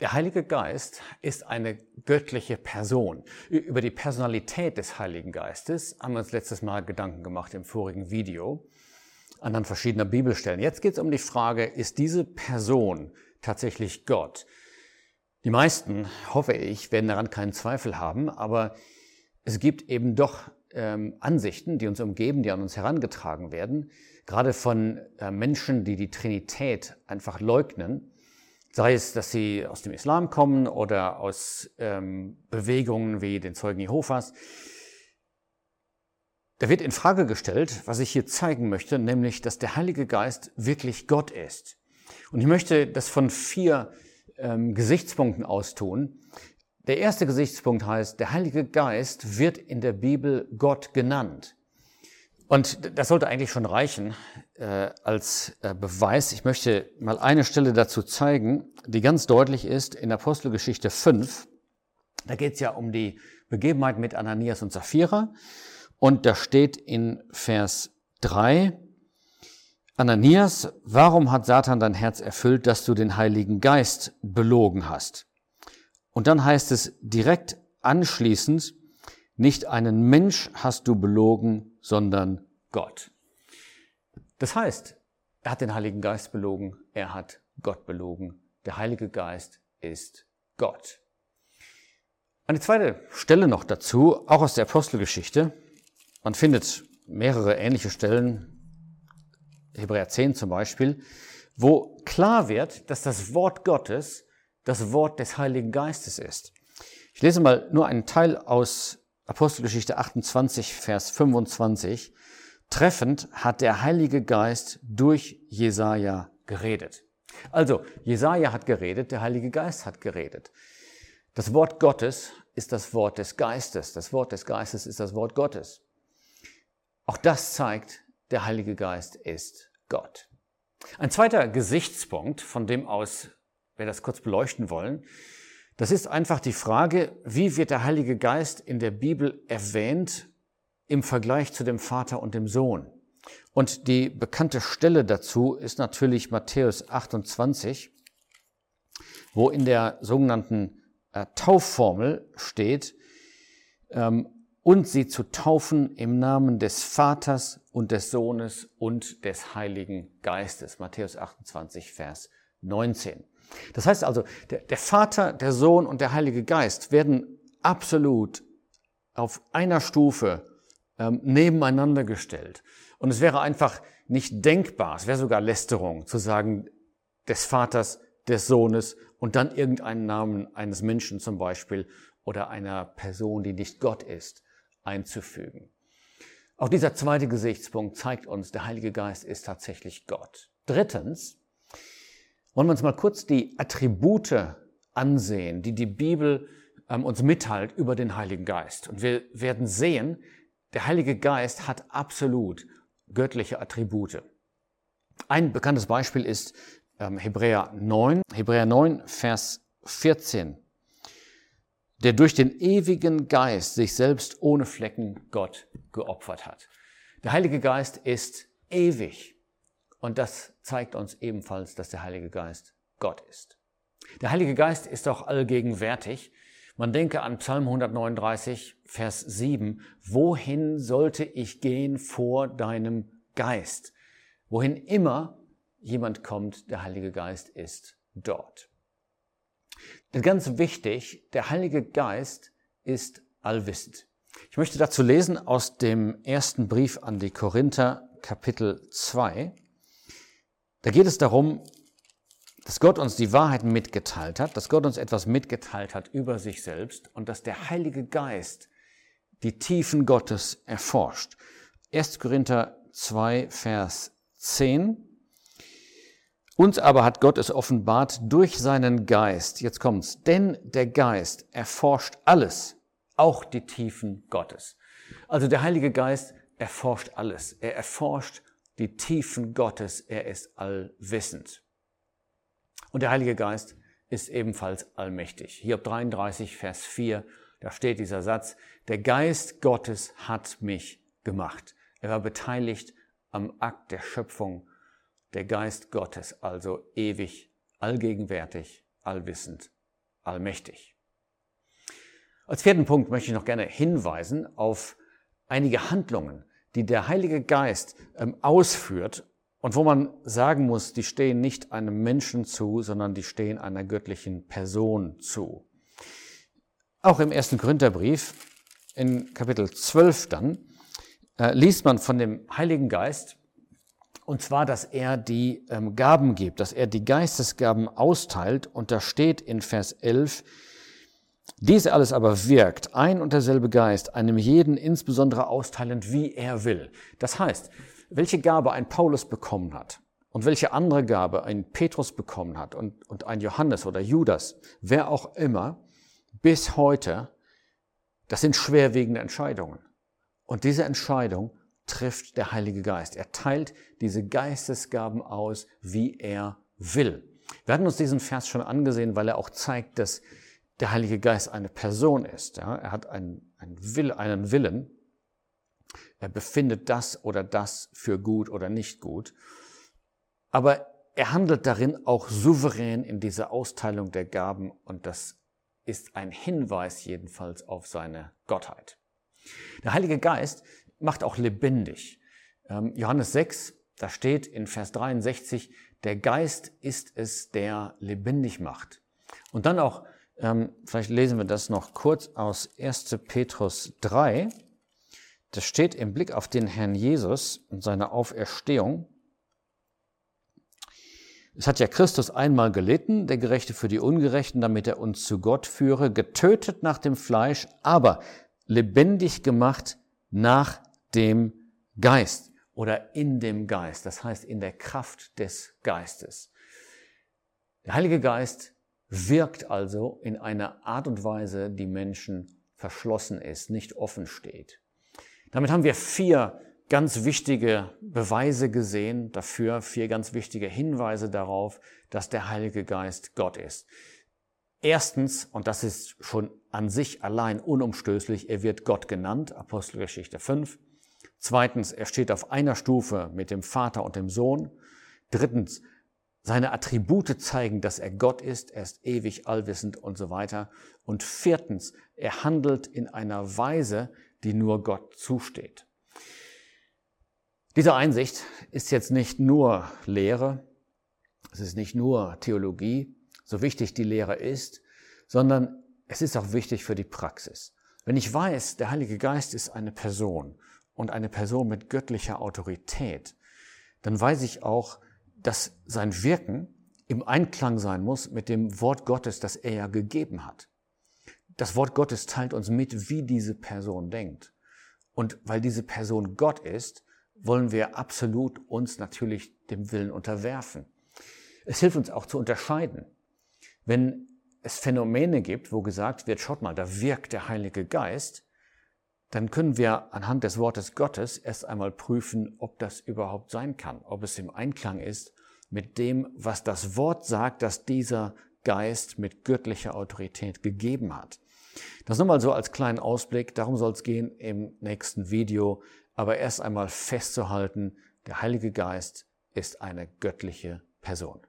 Der Heilige Geist ist eine göttliche Person. Über die Personalität des Heiligen Geistes haben wir uns letztes Mal Gedanken gemacht im vorigen Video anhand verschiedener Bibelstellen. Jetzt geht es um die Frage, ist diese Person tatsächlich Gott? Die meisten, hoffe ich, werden daran keinen Zweifel haben, aber es gibt eben doch ähm, Ansichten, die uns umgeben, die an uns herangetragen werden, gerade von äh, Menschen, die die Trinität einfach leugnen Sei es, dass sie aus dem Islam kommen oder aus ähm, Bewegungen wie den Zeugen Jehovas. Da wird in Frage gestellt, was ich hier zeigen möchte, nämlich, dass der Heilige Geist wirklich Gott ist. Und ich möchte das von vier ähm, Gesichtspunkten aus tun. Der erste Gesichtspunkt heißt, der Heilige Geist wird in der Bibel Gott genannt. Und das sollte eigentlich schon reichen äh, als äh, Beweis. Ich möchte mal eine Stelle dazu zeigen, die ganz deutlich ist in Apostelgeschichte 5. Da geht es ja um die Begebenheit mit Ananias und Sapphira. Und da steht in Vers 3, Ananias, warum hat Satan dein Herz erfüllt, dass du den Heiligen Geist belogen hast? Und dann heißt es direkt anschließend, nicht einen Mensch hast du belogen, sondern Gott. Das heißt, er hat den Heiligen Geist belogen, er hat Gott belogen. Der Heilige Geist ist Gott. Eine zweite Stelle noch dazu, auch aus der Apostelgeschichte. Man findet mehrere ähnliche Stellen, Hebräer 10 zum Beispiel, wo klar wird, dass das Wort Gottes das Wort des Heiligen Geistes ist. Ich lese mal nur einen Teil aus Apostelgeschichte 28, Vers 25. Treffend hat der Heilige Geist durch Jesaja geredet. Also, Jesaja hat geredet, der Heilige Geist hat geredet. Das Wort Gottes ist das Wort des Geistes. Das Wort des Geistes ist das Wort Gottes. Auch das zeigt, der Heilige Geist ist Gott. Ein zweiter Gesichtspunkt, von dem aus wir das kurz beleuchten wollen, das ist einfach die Frage, wie wird der Heilige Geist in der Bibel erwähnt im Vergleich zu dem Vater und dem Sohn. Und die bekannte Stelle dazu ist natürlich Matthäus 28, wo in der sogenannten äh, Taufformel steht, ähm, und sie zu taufen im Namen des Vaters und des Sohnes und des Heiligen Geistes. Matthäus 28, Vers 19. Das heißt also, der, der Vater, der Sohn und der Heilige Geist werden absolut auf einer Stufe ähm, nebeneinander gestellt. Und es wäre einfach nicht denkbar, es wäre sogar Lästerung, zu sagen, des Vaters, des Sohnes und dann irgendeinen Namen eines Menschen zum Beispiel oder einer Person, die nicht Gott ist, einzufügen. Auch dieser zweite Gesichtspunkt zeigt uns, der Heilige Geist ist tatsächlich Gott. Drittens, wollen wir uns mal kurz die Attribute ansehen, die die Bibel ähm, uns mitteilt über den Heiligen Geist. Und wir werden sehen, der Heilige Geist hat absolut göttliche Attribute. Ein bekanntes Beispiel ist ähm, Hebräer 9, Hebräer 9, Vers 14, der durch den ewigen Geist sich selbst ohne Flecken Gott geopfert hat. Der Heilige Geist ist ewig. Und das zeigt uns ebenfalls, dass der Heilige Geist Gott ist. Der Heilige Geist ist auch allgegenwärtig. Man denke an Psalm 139, Vers 7. Wohin sollte ich gehen vor deinem Geist? Wohin immer jemand kommt, der Heilige Geist ist dort. Und ganz wichtig, der Heilige Geist ist allwissend. Ich möchte dazu lesen aus dem ersten Brief an die Korinther, Kapitel 2. Da geht es darum, dass Gott uns die Wahrheit mitgeteilt hat, dass Gott uns etwas mitgeteilt hat über sich selbst und dass der Heilige Geist die Tiefen Gottes erforscht. 1. Korinther 2, Vers 10. Uns aber hat Gott es offenbart durch seinen Geist. Jetzt kommt's. Denn der Geist erforscht alles, auch die Tiefen Gottes. Also der Heilige Geist erforscht alles. Er erforscht die Tiefen Gottes. Er ist allwissend. Und der Heilige Geist ist ebenfalls allmächtig. Hiob 33, Vers 4, da steht dieser Satz, der Geist Gottes hat mich gemacht. Er war beteiligt am Akt der Schöpfung. Der Geist Gottes, also ewig, allgegenwärtig, allwissend, allmächtig. Als vierten Punkt möchte ich noch gerne hinweisen auf einige Handlungen, die der Heilige Geist ähm, ausführt und wo man sagen muss, die stehen nicht einem Menschen zu, sondern die stehen einer göttlichen Person zu. Auch im ersten Korintherbrief, in Kapitel 12 dann, äh, liest man von dem Heiligen Geist, und zwar, dass er die ähm, Gaben gibt, dass er die Geistesgaben austeilt. Und da steht in Vers 11, dies alles aber wirkt ein und derselbe Geist, einem jeden insbesondere austeilend, wie er will. Das heißt, welche Gabe ein Paulus bekommen hat und welche andere Gabe ein Petrus bekommen hat und, und ein Johannes oder Judas, wer auch immer, bis heute, das sind schwerwiegende Entscheidungen. Und diese Entscheidung trifft der Heilige Geist. Er teilt diese Geistesgaben aus, wie er will. Wir hatten uns diesen Vers schon angesehen, weil er auch zeigt, dass der Heilige Geist eine Person ist. Ja? Er hat einen, einen, Will, einen Willen. Er befindet das oder das für gut oder nicht gut. Aber er handelt darin auch souverän in dieser Austeilung der Gaben und das ist ein Hinweis jedenfalls auf seine Gottheit. Der Heilige Geist macht auch lebendig. Ähm, Johannes 6, da steht in Vers 63, der Geist ist es, der lebendig macht. Und dann auch, ähm, vielleicht lesen wir das noch kurz aus 1. Petrus 3. Das steht im Blick auf den Herrn Jesus und seine Auferstehung. Es hat ja Christus einmal gelitten, der Gerechte für die Ungerechten, damit er uns zu Gott führe, getötet nach dem Fleisch, aber lebendig gemacht nach dem Geist oder in dem Geist, das heißt in der Kraft des Geistes. Der Heilige Geist wirkt also in einer Art und Weise, die Menschen verschlossen ist, nicht offen steht. Damit haben wir vier ganz wichtige Beweise gesehen dafür, vier ganz wichtige Hinweise darauf, dass der Heilige Geist Gott ist. Erstens, und das ist schon an sich allein unumstößlich, er wird Gott genannt, Apostelgeschichte 5. Zweitens, er steht auf einer Stufe mit dem Vater und dem Sohn. Drittens, seine Attribute zeigen, dass er Gott ist, er ist ewig, allwissend und so weiter. Und viertens, er handelt in einer Weise, die nur Gott zusteht. Diese Einsicht ist jetzt nicht nur Lehre, es ist nicht nur Theologie, so wichtig die Lehre ist, sondern es ist auch wichtig für die Praxis. Wenn ich weiß, der Heilige Geist ist eine Person und eine Person mit göttlicher Autorität, dann weiß ich auch, dass sein Wirken im Einklang sein muss mit dem Wort Gottes, das er ja gegeben hat. Das Wort Gottes teilt uns mit, wie diese Person denkt. Und weil diese Person Gott ist, wollen wir absolut uns natürlich dem Willen unterwerfen. Es hilft uns auch zu unterscheiden. Wenn es Phänomene gibt, wo gesagt wird, schaut mal, da wirkt der Heilige Geist, dann können wir anhand des Wortes Gottes erst einmal prüfen, ob das überhaupt sein kann, ob es im Einklang ist mit dem, was das Wort sagt, dass dieser Geist mit göttlicher Autorität gegeben hat. Das nochmal so als kleinen Ausblick, darum soll es gehen im nächsten Video, aber erst einmal festzuhalten, der Heilige Geist ist eine göttliche Person.